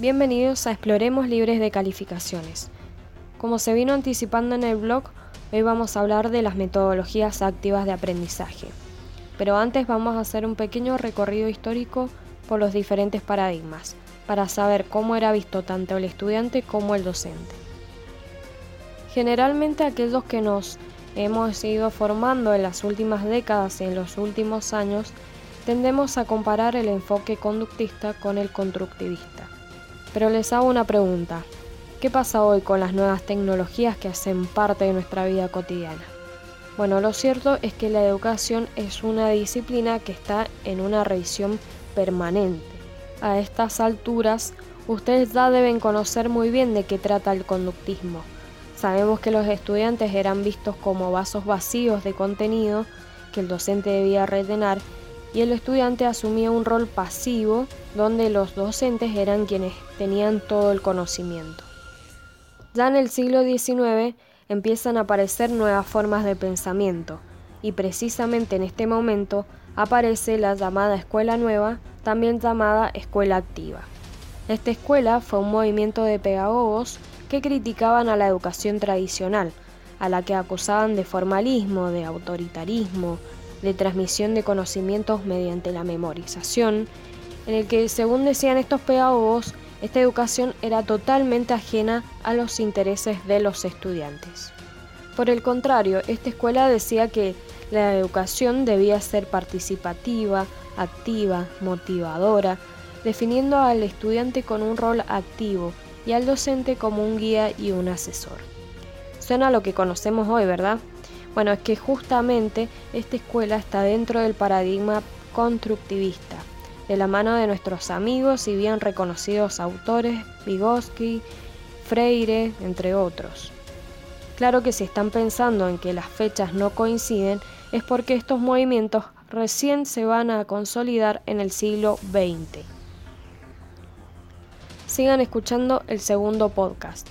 Bienvenidos a Exploremos Libres de Calificaciones. Como se vino anticipando en el blog, hoy vamos a hablar de las metodologías activas de aprendizaje. Pero antes vamos a hacer un pequeño recorrido histórico por los diferentes paradigmas, para saber cómo era visto tanto el estudiante como el docente. Generalmente aquellos que nos hemos ido formando en las últimas décadas y en los últimos años, tendemos a comparar el enfoque conductista con el constructivista. Pero les hago una pregunta. ¿Qué pasa hoy con las nuevas tecnologías que hacen parte de nuestra vida cotidiana? Bueno, lo cierto es que la educación es una disciplina que está en una revisión permanente. A estas alturas, ustedes ya deben conocer muy bien de qué trata el conductismo. Sabemos que los estudiantes eran vistos como vasos vacíos de contenido que el docente debía rellenar y el estudiante asumía un rol pasivo donde los docentes eran quienes tenían todo el conocimiento. Ya en el siglo XIX empiezan a aparecer nuevas formas de pensamiento y precisamente en este momento aparece la llamada escuela nueva, también llamada escuela activa. Esta escuela fue un movimiento de pedagogos que criticaban a la educación tradicional, a la que acusaban de formalismo, de autoritarismo, de transmisión de conocimientos mediante la memorización, en el que, según decían estos pedagogos, esta educación era totalmente ajena a los intereses de los estudiantes. Por el contrario, esta escuela decía que la educación debía ser participativa, activa, motivadora, definiendo al estudiante con un rol activo y al docente como un guía y un asesor. Suena lo que conocemos hoy, ¿verdad? Bueno, es que justamente esta escuela está dentro del paradigma constructivista, de la mano de nuestros amigos y bien reconocidos autores, Vygotsky, Freire, entre otros. Claro que si están pensando en que las fechas no coinciden, es porque estos movimientos recién se van a consolidar en el siglo XX. Sigan escuchando el segundo podcast.